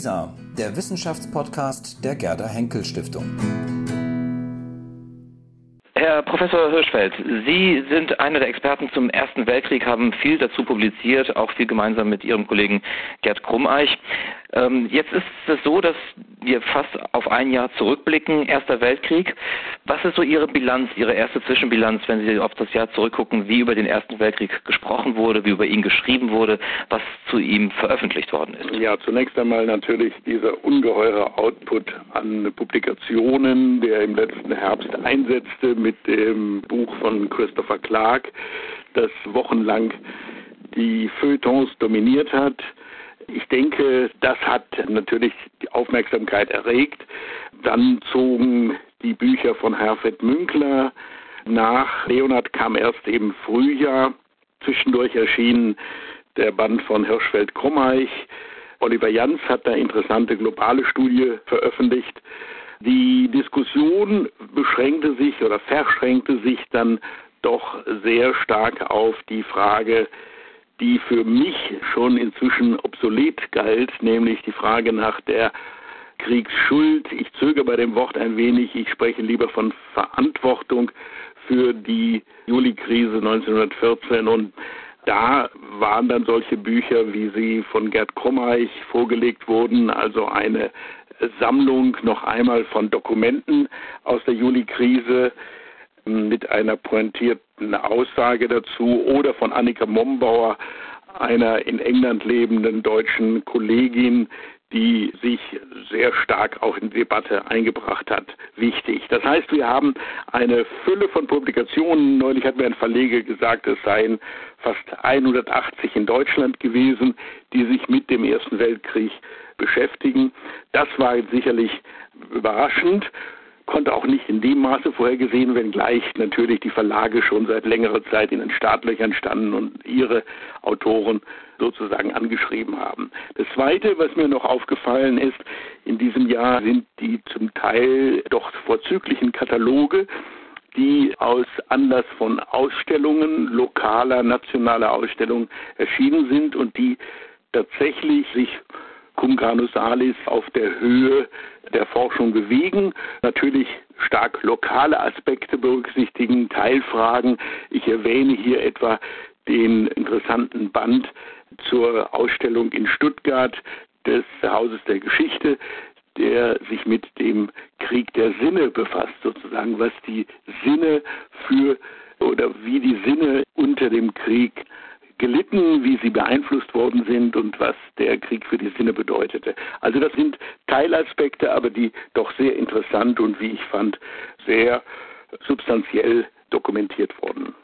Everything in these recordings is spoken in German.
WISA, der Wissenschaftspodcast der Gerda Henkel Stiftung. Herr Professor Hirschfeld, Sie sind einer der Experten zum Ersten Weltkrieg, haben viel dazu publiziert, auch viel gemeinsam mit Ihrem Kollegen Gerd Krummeich. Ähm, jetzt ist es so, dass wir fast auf ein Jahr zurückblicken, Erster Weltkrieg. Was ist so Ihre Bilanz, Ihre erste Zwischenbilanz, wenn Sie auf das Jahr zurückgucken, wie über den Ersten Weltkrieg gesprochen wurde, wie über ihn geschrieben wurde, was zu ihm veröffentlicht worden ist? Ja, zunächst einmal natürlich dieser ungeheure Output an Publikationen, der im letzten Herbst einsetzte mit dem Buch von Christopher Clark, das wochenlang die Feuilletons dominiert hat ich denke, das hat natürlich die Aufmerksamkeit erregt. Dann zogen die Bücher von Herfried Münkler nach. Leonhard kam erst im Frühjahr. Zwischendurch erschien der Band von Hirschfeld Krummeich. Oliver Jans hat eine interessante globale Studie veröffentlicht. Die Diskussion beschränkte sich oder verschränkte sich dann doch sehr stark auf die Frage, die für mich schon inzwischen obsolet galt, nämlich die Frage nach der Kriegsschuld. Ich zögere bei dem Wort ein wenig, ich spreche lieber von Verantwortung für die Juli-Krise 1914 und da waren dann solche Bücher, wie sie von Gerd Krummeich vorgelegt wurden, also eine Sammlung noch einmal von Dokumenten aus der Juli-Krise, mit einer pointierten Aussage dazu oder von Annika Mombauer, einer in England lebenden deutschen Kollegin, die sich sehr stark auch in die Debatte eingebracht hat, wichtig. Das heißt, wir haben eine Fülle von Publikationen. Neulich hat mir ein Verleger gesagt, es seien fast 180 in Deutschland gewesen, die sich mit dem Ersten Weltkrieg beschäftigen. Das war sicherlich überraschend konnte auch nicht in dem Maße vorhergesehen, wenngleich natürlich die Verlage schon seit längerer Zeit in den Startlöchern standen und ihre Autoren sozusagen angeschrieben haben. Das Zweite, was mir noch aufgefallen ist, in diesem Jahr sind die zum Teil doch vorzüglichen Kataloge, die aus Anlass von Ausstellungen, lokaler, nationaler Ausstellungen erschienen sind und die tatsächlich sich cum granus salis auf der Höhe der Forschung bewegen. Natürlich stark lokale Aspekte berücksichtigen, Teilfragen. Ich erwähne hier etwa den interessanten Band zur Ausstellung in Stuttgart des Hauses der Geschichte, der sich mit dem Krieg der Sinne befasst, sozusagen, was die Sinne für oder wie die Sinne unter dem Krieg gelitten, wie sie beeinflusst worden sind und was der Krieg für die Sinne bedeutete. Also das sind Teilaspekte, aber die doch sehr interessant und wie ich fand, sehr substanziell dokumentiert wurden.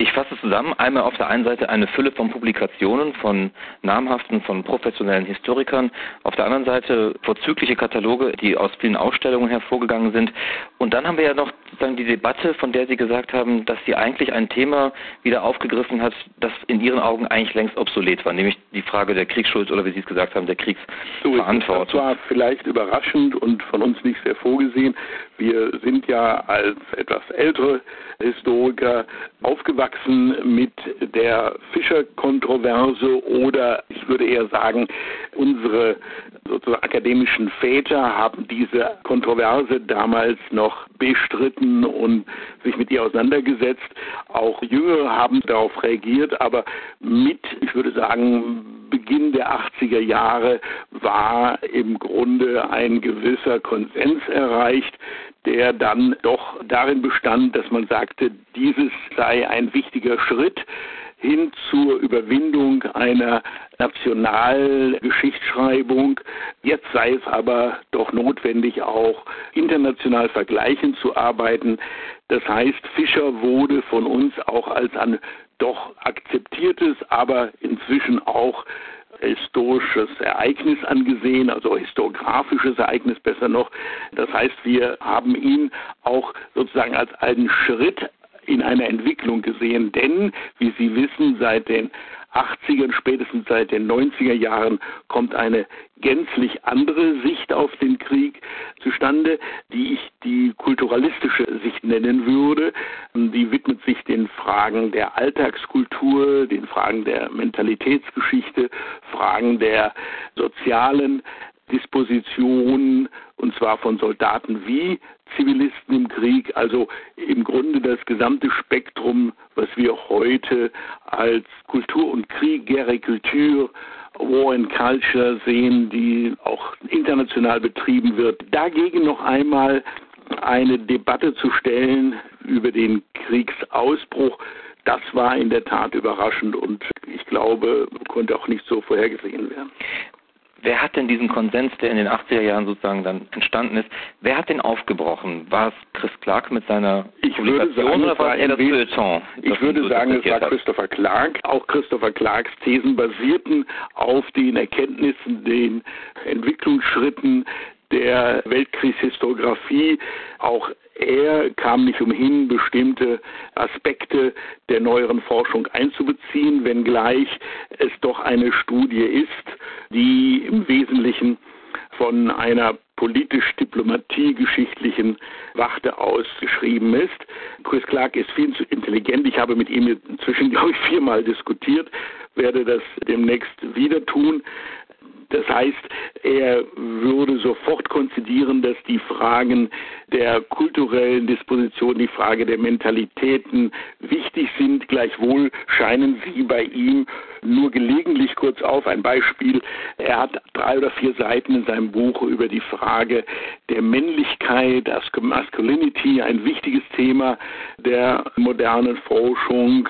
Ich fasse zusammen. Einmal auf der einen Seite eine Fülle von Publikationen von namhaften, von professionellen Historikern. Auf der anderen Seite vorzügliche Kataloge, die aus vielen Ausstellungen hervorgegangen sind. Und dann haben wir ja noch sozusagen die Debatte, von der Sie gesagt haben, dass sie eigentlich ein Thema wieder aufgegriffen hat, das in Ihren Augen eigentlich längst obsolet war, nämlich die Frage der Kriegsschuld oder wie Sie es gesagt haben, der Kriegsverantwortung. das war vielleicht überraschend und von uns nicht sehr vorgesehen. Wir sind ja als etwas ältere Historiker aufgewachsen mit der Fischer-Kontroverse oder ich würde eher sagen, unsere sozusagen akademischen Väter haben diese Kontroverse damals noch bestritten und sich mit ihr auseinandergesetzt. Auch Jüngere haben darauf reagiert, aber mit, ich würde sagen, Beginn der 80er Jahre war im Grunde ein gewisser Konsens erreicht, der dann doch darin bestand, dass man sagte, dieses sei ein wichtiger Schritt hin zur Überwindung einer Nationalgeschichtsschreibung. Jetzt sei es aber doch notwendig, auch international vergleichend zu arbeiten. Das heißt, Fischer wurde von uns auch als ein doch akzeptiertes, aber inzwischen auch historisches Ereignis angesehen, also historiografisches Ereignis besser noch. Das heißt, wir haben ihn auch sozusagen als einen Schritt in einer Entwicklung gesehen. Denn, wie Sie wissen, seit den 80ern, spätestens seit den 90er Jahren kommt eine gänzlich andere Sicht auf den Krieg zustande, die ich die kulturalistische Sicht nennen würde. Die widmet sich den Fragen der Alltagskultur, den Fragen der Mentalitätsgeschichte, Fragen der sozialen Disposition, und zwar von Soldaten wie Zivilisten im Krieg, also im Grunde das gesamte Spektrum, was wir heute als Kultur und Krieg, Guerre War and Culture sehen, die auch international betrieben wird. Dagegen noch einmal eine Debatte zu stellen über den Kriegsausbruch, das war in der Tat überraschend und ich glaube, konnte auch nicht so vorhergesehen werden. Wer hat denn diesen Konsens, der in den 80er Jahren sozusagen dann entstanden ist, wer hat den aufgebrochen? War es Chris Clark mit seiner ich Publikation sagen, oder war es das Feuilleton? Ich würde sagen, es war Christopher Clark. Auch Christopher Clarks Thesen basierten auf den Erkenntnissen, den Entwicklungsschritten der Weltkriegshistographie. Auch er kam nicht umhin, bestimmte Aspekte der neueren Forschung einzubeziehen, wenngleich es doch eine Studie ist, die im Wesentlichen von einer politisch-diplomatie-geschichtlichen Warte aus geschrieben ist. Chris Clark ist viel zu intelligent. Ich habe mit ihm inzwischen, glaube ich, viermal diskutiert, werde das demnächst wieder tun. Das heißt, er würde sofort konzidieren, dass die Fragen der kulturellen Disposition, die Frage der Mentalitäten wichtig sind. Gleichwohl scheinen sie bei ihm nur gelegentlich kurz auf. Ein Beispiel, er hat drei oder vier Seiten in seinem Buch über die Frage der Männlichkeit, Masculinity, ein wichtiges Thema der modernen Forschung.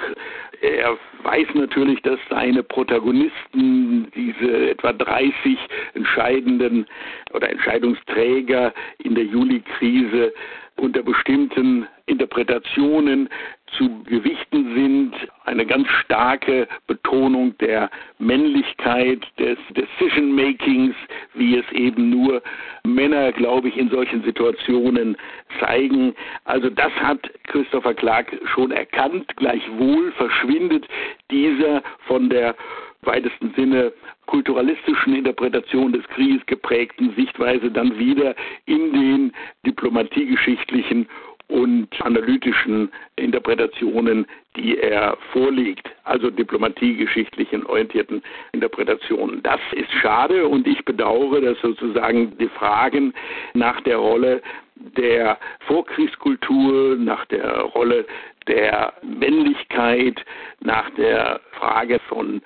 Er weiß natürlich, dass seine Protagonisten, diese etwa 30 entscheidenden oder Entscheidungsträger in der Juli-Krise unter bestimmten Interpretationen zu gewichten sind, eine ganz starke Betonung der Männlichkeit, des Decision-Makings, wie es eben nur Männer, glaube ich, in solchen Situationen zeigen. Also das hat Christopher Clark schon erkannt. Gleichwohl verschwindet dieser von der weitesten Sinne kulturalistischen Interpretation des Krieges geprägten Sichtweise dann wieder in den diplomatiegeschichtlichen und analytischen Interpretationen, die er vorlegt, also diplomatiegeschichtlichen orientierten Interpretationen. Das ist schade und ich bedauere, dass sozusagen die Fragen nach der Rolle der Vorkriegskultur, nach der Rolle der Männlichkeit, nach der Frage von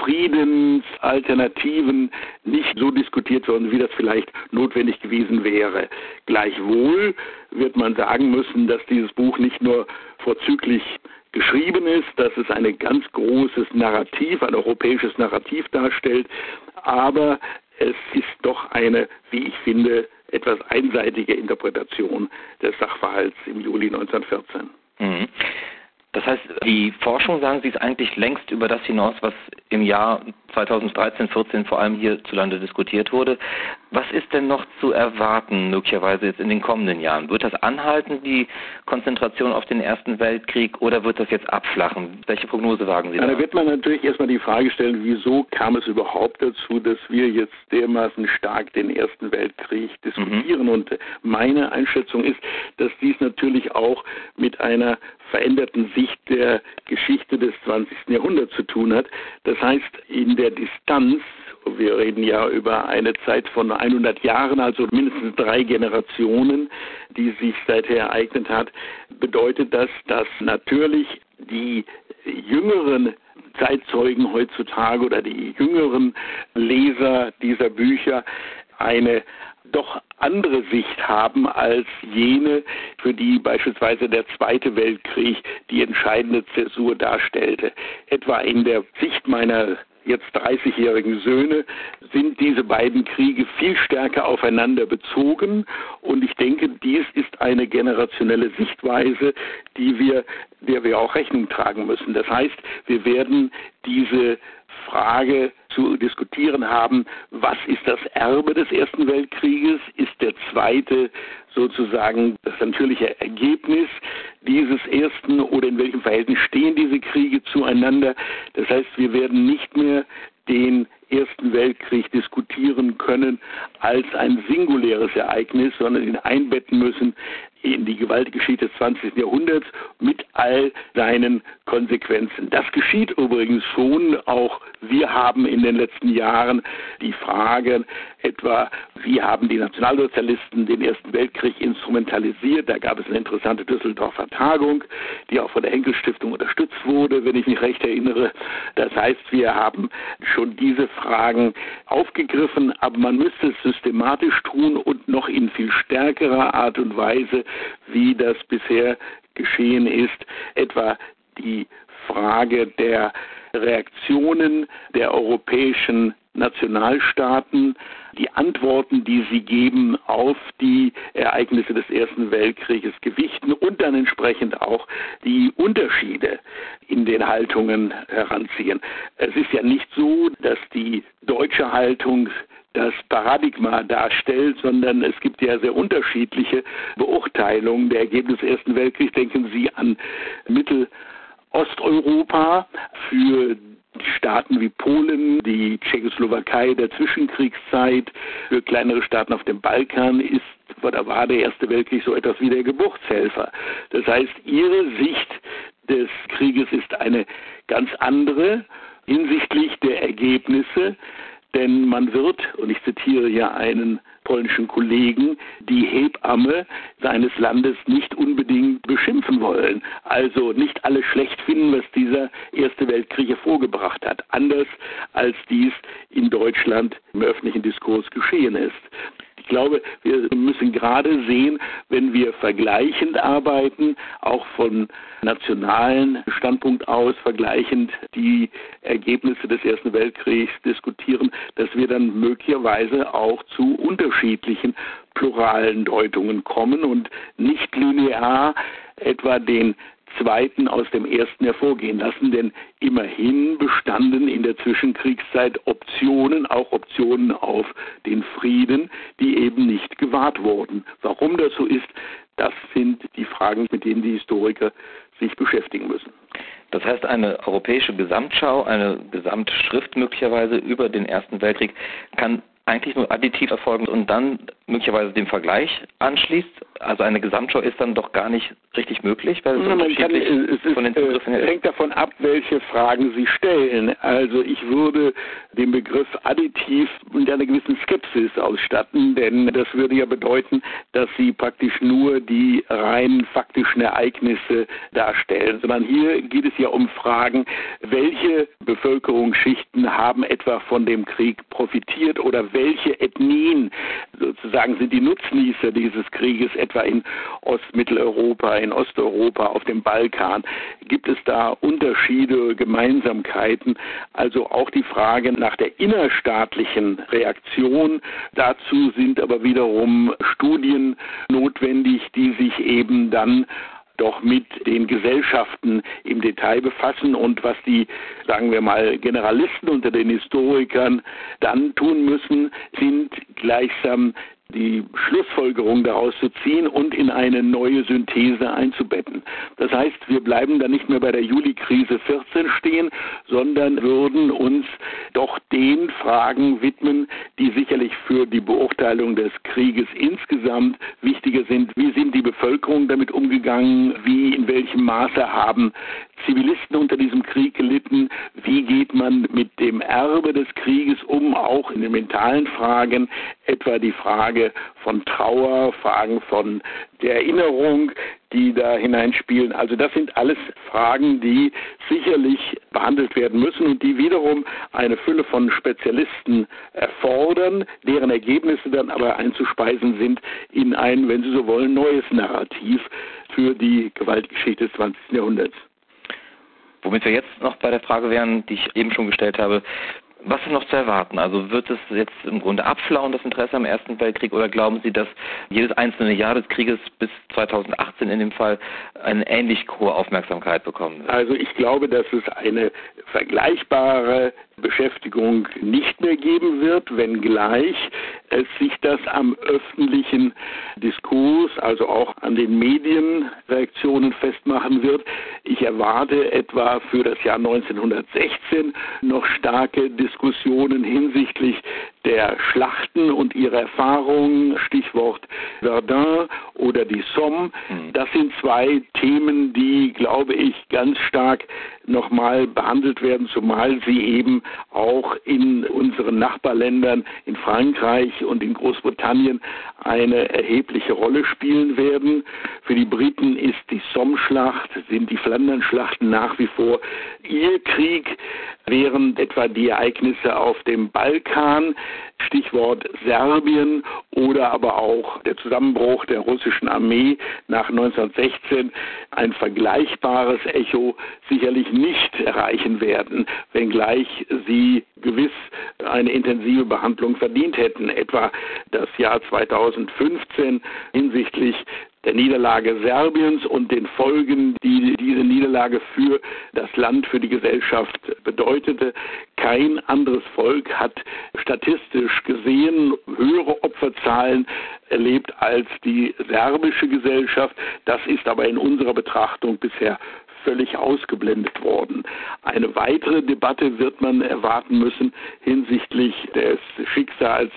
Friedensalternativen nicht so diskutiert worden, wie das vielleicht notwendig gewesen wäre. Gleichwohl wird man sagen müssen, dass dieses Buch nicht nur vorzüglich geschrieben ist, dass es ein ganz großes Narrativ, ein europäisches Narrativ darstellt, aber es ist doch eine, wie ich finde, etwas einseitige Interpretation des Sachverhalts im Juli 1914. Mhm. Das heißt, die Forschung, sagen Sie, ist eigentlich längst über das hinaus, was im Jahr 2013, 14 vor allem hierzulande diskutiert wurde. Was ist denn noch zu erwarten, möglicherweise jetzt in den kommenden Jahren? Wird das anhalten, die Konzentration auf den Ersten Weltkrieg, oder wird das jetzt abflachen? Welche Prognose wagen Sie da? Da wird man natürlich erstmal die Frage stellen, wieso kam es überhaupt dazu, dass wir jetzt dermaßen stark den Ersten Weltkrieg diskutieren? Mhm. Und meine Einschätzung ist, dass dies natürlich auch mit einer veränderten Sicht der Geschichte des 20. Jahrhunderts zu tun hat. Das heißt, in der Distanz, wir reden ja über eine Zeit von 100 Jahren, also mindestens drei Generationen, die sich seither ereignet hat, bedeutet das, dass natürlich die jüngeren Zeitzeugen heutzutage oder die jüngeren Leser dieser Bücher eine doch andere Sicht haben als jene, für die beispielsweise der Zweite Weltkrieg die entscheidende Zäsur darstellte. Etwa in der Sicht meiner jetzt 30-jährigen Söhne sind diese beiden Kriege viel stärker aufeinander bezogen und ich denke, dies ist eine generationelle Sichtweise, die wir, der wir auch Rechnung tragen müssen. Das heißt, wir werden diese Frage zu diskutieren haben, was ist das Erbe des Ersten Weltkrieges, ist der zweite sozusagen das natürliche Ergebnis dieses ersten oder in welchem Verhältnis stehen diese Kriege zueinander. Das heißt, wir werden nicht mehr den Ersten Weltkrieg diskutieren können als ein singuläres Ereignis, sondern ihn einbetten müssen in die Gewaltgeschichte des 20. Jahrhunderts mit all seinen Konsequenzen. Das geschieht übrigens schon. Auch wir haben in den letzten Jahren die Frage etwa, wie haben die Nationalsozialisten den Ersten Weltkrieg instrumentalisiert. Da gab es eine interessante Düsseldorfer Tagung, die auch von der Henkel Stiftung unterstützt wurde, wenn ich mich recht erinnere. Das heißt, wir haben schon diese Fragen aufgegriffen, aber man müsste es systematisch tun und noch in viel stärkerer Art und Weise, wie das bisher geschehen ist, etwa die Frage der Reaktionen der europäischen Nationalstaaten, die Antworten, die sie geben auf die Ereignisse des Ersten Weltkrieges gewichten und dann entsprechend auch die Unterschiede in den Haltungen heranziehen. Es ist ja nicht so, dass die deutsche Haltung das Paradigma darstellt, sondern es gibt ja sehr unterschiedliche Beurteilungen der Ergebnisse des Ersten Weltkriegs. Denken Sie an Mittelosteuropa für Staaten wie Polen, die Tschechoslowakei der Zwischenkriegszeit, für kleinere Staaten auf dem Balkan ist da war der Erste Weltkrieg so etwas wie der Geburtshelfer. Das heißt, ihre Sicht des Krieges ist eine ganz andere hinsichtlich der Ergebnisse, denn man wird, und ich zitiere hier einen polnischen Kollegen, die Hebamme seines Landes nicht unbedingt beschimpfen wollen. Also nicht alle schlecht finden, was dieser Erste Weltkrieg hervorgebracht hat. Anders als dies in Deutschland im öffentlichen Diskurs geschehen ist. Ich glaube, wir müssen gerade sehen, wenn wir vergleichend arbeiten, auch von nationalen Standpunkt aus vergleichend die Ergebnisse des Ersten Weltkriegs diskutieren, dass wir dann möglicherweise auch zu unterschiedlichen pluralen Deutungen kommen und nicht linear etwa den zweiten aus dem ersten hervorgehen lassen, denn immerhin bestanden in der Zwischenkriegszeit Optionen, auch Optionen auf den Frieden, die eben nicht gewahrt wurden. Warum das so ist, das sind die Fragen, mit denen die Historiker sich beschäftigen müssen. Das heißt, eine europäische Gesamtschau, eine Gesamtschrift möglicherweise über den Ersten Weltkrieg kann eigentlich nur additiv erfolgen und dann möglicherweise den Vergleich anschließt. Also eine Gesamtschau ist dann doch gar nicht richtig möglich, weil es, ja, unterschiedlich kann, es ist, von den Zugriffen her hängt davon ab, welche Fragen Sie stellen. Also ich würde den Begriff additiv mit einer gewissen Skepsis ausstatten, denn das würde ja bedeuten, dass Sie praktisch nur die rein faktischen Ereignisse darstellen, sondern hier geht es ja um Fragen, welche Bevölkerungsschichten haben etwa von dem Krieg profitiert oder welche Ethnien sozusagen sind die Nutznießer dieses Krieges, etwa in Ostmitteleuropa, in Osteuropa, auf dem Balkan. Gibt es da Unterschiede, Gemeinsamkeiten? Also auch die Frage nach der innerstaatlichen Reaktion. Dazu sind aber wiederum Studien notwendig, die sich eben dann doch mit den Gesellschaften im Detail befassen und was die, sagen wir mal, Generalisten unter den Historikern dann tun müssen, sind gleichsam die Schlussfolgerung daraus zu ziehen und in eine neue Synthese einzubetten. Das heißt, wir bleiben dann nicht mehr bei der Juli-Krise 14 stehen, sondern würden uns Fragen widmen, die sicherlich für die Beurteilung des Krieges insgesamt wichtiger sind. Wie sind die Bevölkerung damit umgegangen? Wie, in welchem Maße haben Zivilisten unter diesem Krieg gelitten? Wie geht man mit dem Erbe des Krieges um, auch in den mentalen Fragen, etwa die Frage von Trauer, Fragen von der Erinnerung, die da hineinspielen. Also das sind alles Fragen, die sicherlich behandelt werden müssen und die wiederum eine Fülle von Spezialisten erfordern, deren Ergebnisse dann aber einzuspeisen sind in ein, wenn Sie so wollen, neues Narrativ für die Gewaltgeschichte des 20. Jahrhunderts. Womit wir jetzt noch bei der Frage wären, die ich eben schon gestellt habe, Was ist noch zu erwarten? Also wird es jetzt im Grunde abflauen, das Interesse am Ersten Weltkrieg, oder glauben Sie, dass jedes einzelne Jahr des Krieges bis 2018 in dem Fall eine ähnlich hohe Aufmerksamkeit bekommen wird? Also ich glaube, dass es eine vergleichbare Beschäftigung nicht mehr geben wird, wenngleich es sich das am öffentlichen Diskurs, also auch an den Medienreaktionen festmachen wird. Ich erwarte etwa für das Jahr 1916 noch starke Diskussionen hinsichtlich der Schlachten und ihrer Erfahrungen, Stichwort Verdun oder die Somme. Mhm. Das sind zwei Themen, die, glaube ich, ganz stark nochmal behandelt werden, zumal sie eben auch in unseren Nachbarländern, in Frankreich und in Großbritannien, eine erhebliche Rolle spielen werden. Für die Briten ist die Somme-Schlacht, sind die Flandern-Schlachten nach wie vor ihr Krieg, während etwa die Ereignisse auf dem Balkan, Stichwort Serbien oder aber auch der Zusammenbruch der russischen Armee nach 1916 ein vergleichbares Echo sicherlich nicht erreichen werden, wenngleich sie gewiss eine intensive Behandlung verdient hätten. Etwa das Jahr 2015 hinsichtlich der Niederlage Serbiens und den Folgen, die diese Niederlage für das Land, für die Gesellschaft bedeutete. Kein anderes Volk hat statistisch gesehen höhere Opferzahlen erlebt als die serbische Gesellschaft. Das ist aber in unserer Betrachtung bisher völlig ausgeblendet worden. Eine weitere Debatte wird man erwarten müssen hinsichtlich des Schicksals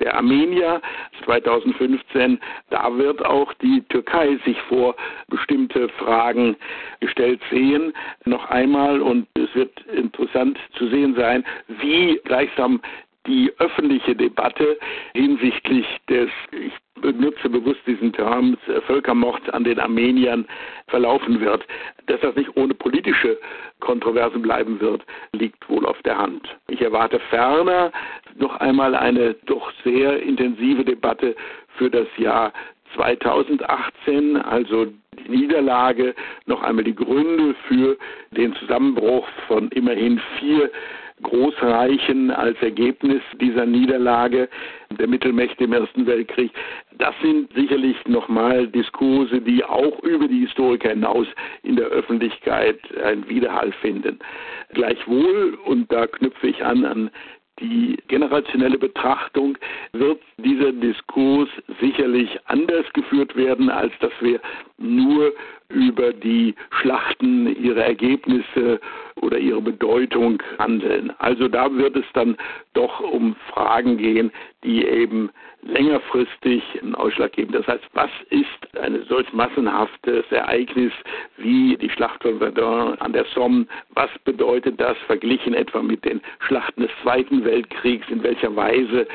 der Armenier 2015. Da wird auch die Türkei sich vor bestimmte Fragen gestellt sehen. Noch einmal, und es wird interessant zu sehen sein, wie gleichsam die öffentliche Debatte hinsichtlich des, ich benutze bewusst diesen Term, Völkermord an den Armeniern verlaufen wird. Dass das nicht ohne politische Kontroversen bleiben wird, liegt wohl auf der Hand. Ich erwarte ferner noch einmal eine doch sehr intensive Debatte für das Jahr 2018, also die Niederlage, noch einmal die Gründe für den Zusammenbruch von immerhin vier Großreichen als Ergebnis dieser Niederlage der Mittelmächte im Ersten Weltkrieg. Das sind sicherlich nochmal Diskurse, die auch über die Historiker hinaus in der Öffentlichkeit einen Widerhall finden. Gleichwohl, und da knüpfe ich an an die generationelle Betrachtung wird dieser Diskurs sicherlich anders geführt werden, als dass wir nur über die Schlachten, ihre Ergebnisse oder ihre Bedeutung handeln. Also da wird es dann doch um Fragen gehen, die eben längerfristig einen Ausschlag geben. Das heißt, was ist ein solch massenhaftes Ereignis wie die Schlacht von Verdun an der Somme? Was bedeutet das verglichen etwa mit den Schlachten des Zweiten Weltkriegs? In welcher Weise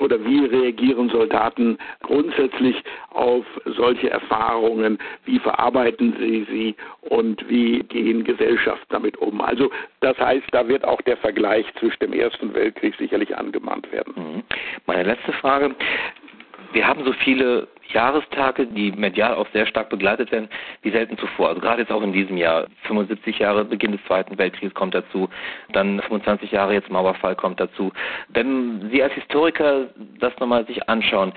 oder wie reagieren Soldaten grundsätzlich auf solche Erfahrungen? Wie verarbeiten sie sie und wie gehen Gesellschaften damit um? Also das heißt, da wird auch der Vergleich zwischen dem Ersten Weltkrieg sicherlich angemahnt werden. Mhm. Meine letzte Frage. Wir haben so viele Jahrestage, die medial auch sehr stark begleitet werden, wie selten zuvor. Also gerade jetzt auch in diesem Jahr. 75 Jahre Beginn des Zweiten Weltkriegs kommt dazu, dann 25 Jahre jetzt Mauerfall kommt dazu. Wenn Sie als Historiker das nochmal sich anschauen,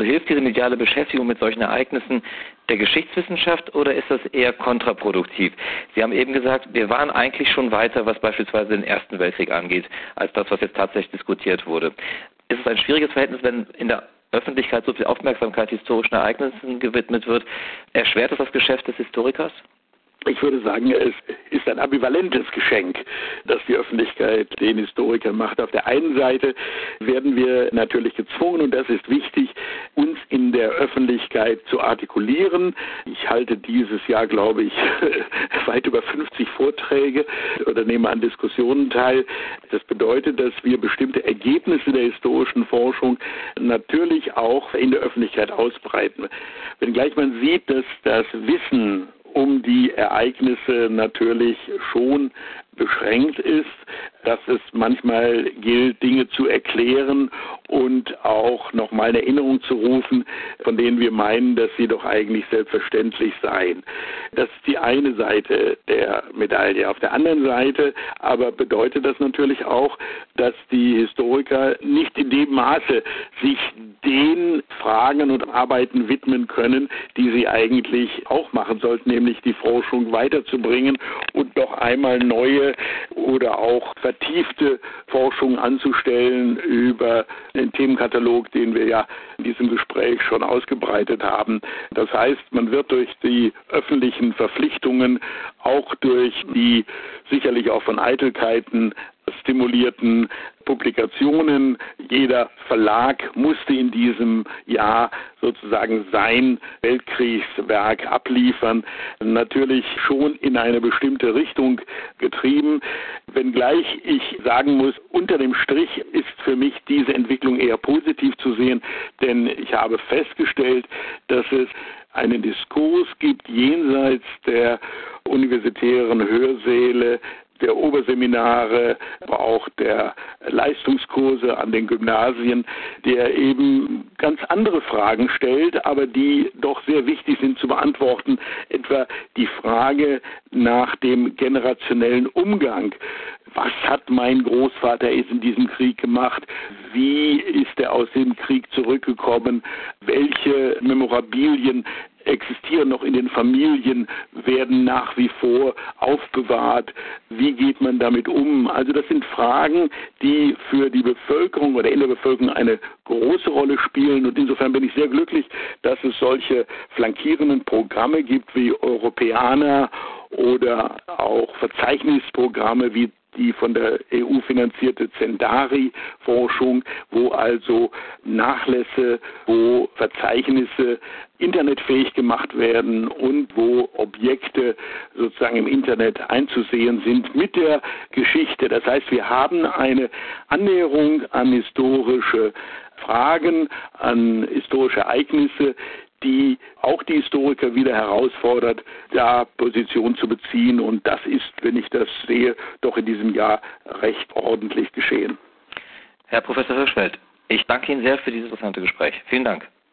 hilft diese mediale Beschäftigung mit solchen Ereignissen der Geschichtswissenschaft oder ist das eher kontraproduktiv? Sie haben eben gesagt, wir waren eigentlich schon weiter, was beispielsweise den Ersten Weltkrieg angeht, als das, was jetzt tatsächlich diskutiert wurde. Ist es ein schwieriges Verhältnis, wenn in der Öffentlichkeit so viel Aufmerksamkeit historischen Ereignissen gewidmet wird? Erschwert das das Geschäft des Historikers? Ich würde sagen, es ist ein ambivalentes Geschenk, das die Öffentlichkeit den Historikern macht. Auf der einen Seite werden wir natürlich gezwungen, und das ist wichtig, uns in der Öffentlichkeit zu artikulieren. Ich halte dieses Jahr, glaube ich, weit über 50 Vorträge oder nehme an Diskussionen teil. Das bedeutet, dass wir bestimmte Ergebnisse der historischen Forschung natürlich auch in der Öffentlichkeit ausbreiten. Wenngleich man sieht, dass das Wissen um die Ereignisse natürlich schon beschränkt ist, dass es manchmal gilt, Dinge zu erklären und auch nochmal in Erinnerung zu rufen, von denen wir meinen, dass sie doch eigentlich selbstverständlich seien. Das ist die eine Seite der Medaille. Auf der anderen Seite aber bedeutet das natürlich auch, dass die Historiker nicht in dem Maße sich den Fragen und Arbeiten widmen können, die sie eigentlich auch machen sollten, nämlich die Forschung weiterzubringen und noch einmal neue oder auch vertiefte Forschung anzustellen über den Themenkatalog, den wir ja in diesem Gespräch schon ausgebreitet haben. Das heißt, man wird durch die öffentlichen Verpflichtungen, auch durch die sicherlich auch von Eitelkeiten stimulierten Publikationen. Jeder Verlag musste in diesem Jahr sozusagen sein Weltkriegswerk abliefern. Natürlich schon in eine bestimmte Richtung getrieben. Wenngleich ich sagen muss, unter dem Strich ist für mich diese Entwicklung eher positiv zu sehen, denn ich habe festgestellt, dass es einen Diskurs gibt jenseits der universitären Hörsäle, der Oberseminare, aber auch der Leistungskurse an den Gymnasien, der eben ganz andere Fragen stellt, aber die doch sehr wichtig sind zu beantworten. Etwa die Frage nach dem generationellen Umgang. Was hat mein Großvater in diesem Krieg gemacht? Wie ist er aus dem Krieg zurückgekommen? Welche Memorabilien existieren noch in den Familien, werden nach wie vor aufbewahrt. Wie geht man damit um? Also das sind Fragen, die für die Bevölkerung oder in der Bevölkerung eine große Rolle spielen. Und insofern bin ich sehr glücklich, dass es solche flankierenden Programme gibt wie Europäer oder auch Verzeichnisprogramme wie die von der EU finanzierte Zendari-Forschung, wo also Nachlässe, wo Verzeichnisse internetfähig gemacht werden und wo Objekte sozusagen im Internet einzusehen sind mit der Geschichte. Das heißt, wir haben eine Annäherung an historische Fragen, an historische Ereignisse, die auch die Historiker wieder herausfordert, da Position zu beziehen. Und das ist, wenn ich das sehe, doch in diesem Jahr recht ordentlich geschehen. Herr Professor Hirschfeld, ich danke Ihnen sehr für dieses interessante Gespräch. Vielen Dank.